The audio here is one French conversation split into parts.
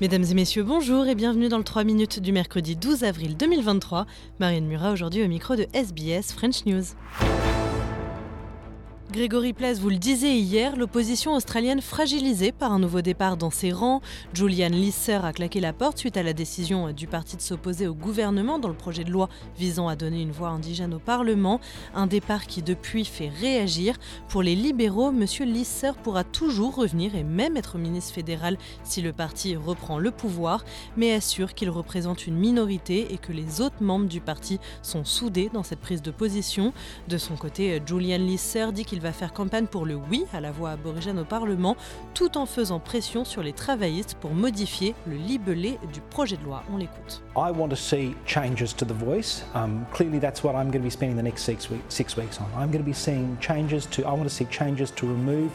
Mesdames et messieurs, bonjour et bienvenue dans le 3 minutes du mercredi 12 avril 2023. Marianne Murat aujourd'hui au micro de SBS French News. Grégory Place vous le disait hier, l'opposition australienne fragilisée par un nouveau départ dans ses rangs. Julian Lisser a claqué la porte suite à la décision du parti de s'opposer au gouvernement dans le projet de loi visant à donner une voix indigène au Parlement. Un départ qui depuis fait réagir. Pour les libéraux, M. Lisser pourra toujours revenir et même être ministre fédéral si le parti reprend le pouvoir, mais assure qu'il représente une minorité et que les autres membres du parti sont soudés dans cette prise de position. De son côté, Julian Lisser dit qu'il va faire campagne pour le oui à la voix aborigène au Parlement, tout en faisant pression sur les travaillistes pour modifier le libellé du projet de loi. On l'écoute. I want to see changes to the voice. Um, clearly, that's what I'm going to be spending the next six, week, six weeks on. I'm going to be seeing changes to. I want to see changes to remove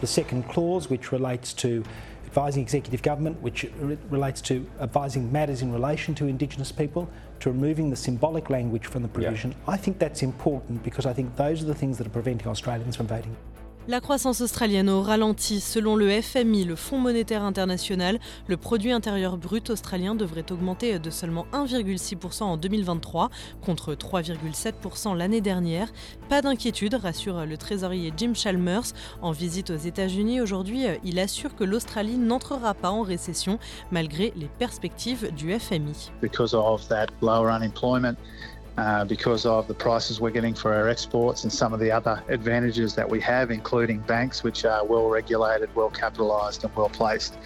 the second clause, which relates to advising executive government, which re relates to advising matters in relation to Indigenous people, to removing the symbolic language from the provision. Yeah. I think that's important because I think those are the things that are preventing Australians from voting. La croissance australienne au ralenti. Selon le FMI, le Fonds monétaire international, le produit intérieur brut australien devrait augmenter de seulement 1,6% en 2023 contre 3,7% l'année dernière. Pas d'inquiétude, rassure le trésorier Jim Chalmers. En visite aux États-Unis aujourd'hui, il assure que l'Australie n'entrera pas en récession malgré les perspectives du FMI. Uh, because of the prices we're getting for our exports and some of the other advantages that we have, including banks which are well regulated, well capitalised, and well placed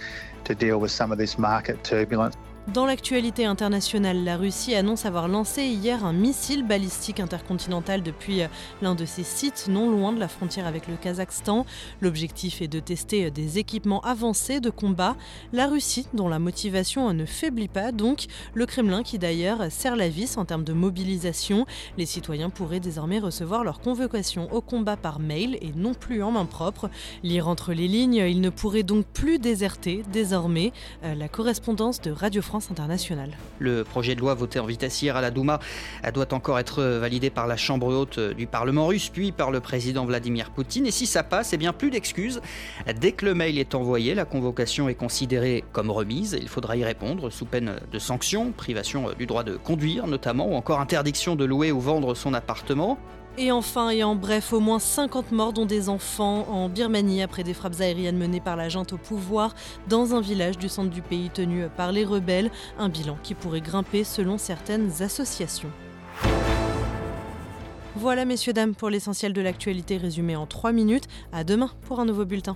to deal with some of this market turbulence. Dans l'actualité internationale, la Russie annonce avoir lancé hier un missile balistique intercontinental depuis euh, l'un de ses sites non loin de la frontière avec le Kazakhstan. L'objectif est de tester euh, des équipements avancés de combat. La Russie, dont la motivation ne faiblit pas donc, le Kremlin qui d'ailleurs serre la vis en termes de mobilisation. Les citoyens pourraient désormais recevoir leur convocation au combat par mail et non plus en main propre. Lire entre les lignes, ils ne pourraient donc plus déserter désormais. Euh, la correspondance de Radio France Le projet de loi voté en vitesse hier à la Douma doit encore être validé par la Chambre haute du Parlement russe, puis par le président Vladimir Poutine. Et si ça passe, eh bien plus d'excuses. Dès que le mail est envoyé, la convocation est considérée comme remise. Il faudra y répondre sous peine de sanctions, privation du droit de conduire notamment, ou encore interdiction de louer ou vendre son appartement. Et enfin et en bref, au moins 50 morts dont des enfants en Birmanie après des frappes aériennes menées par la junte au pouvoir dans un village du centre du pays tenu par les rebelles, un bilan qui pourrait grimper selon certaines associations. Voilà messieurs dames pour l'essentiel de l'actualité résumé en 3 minutes. À demain pour un nouveau bulletin.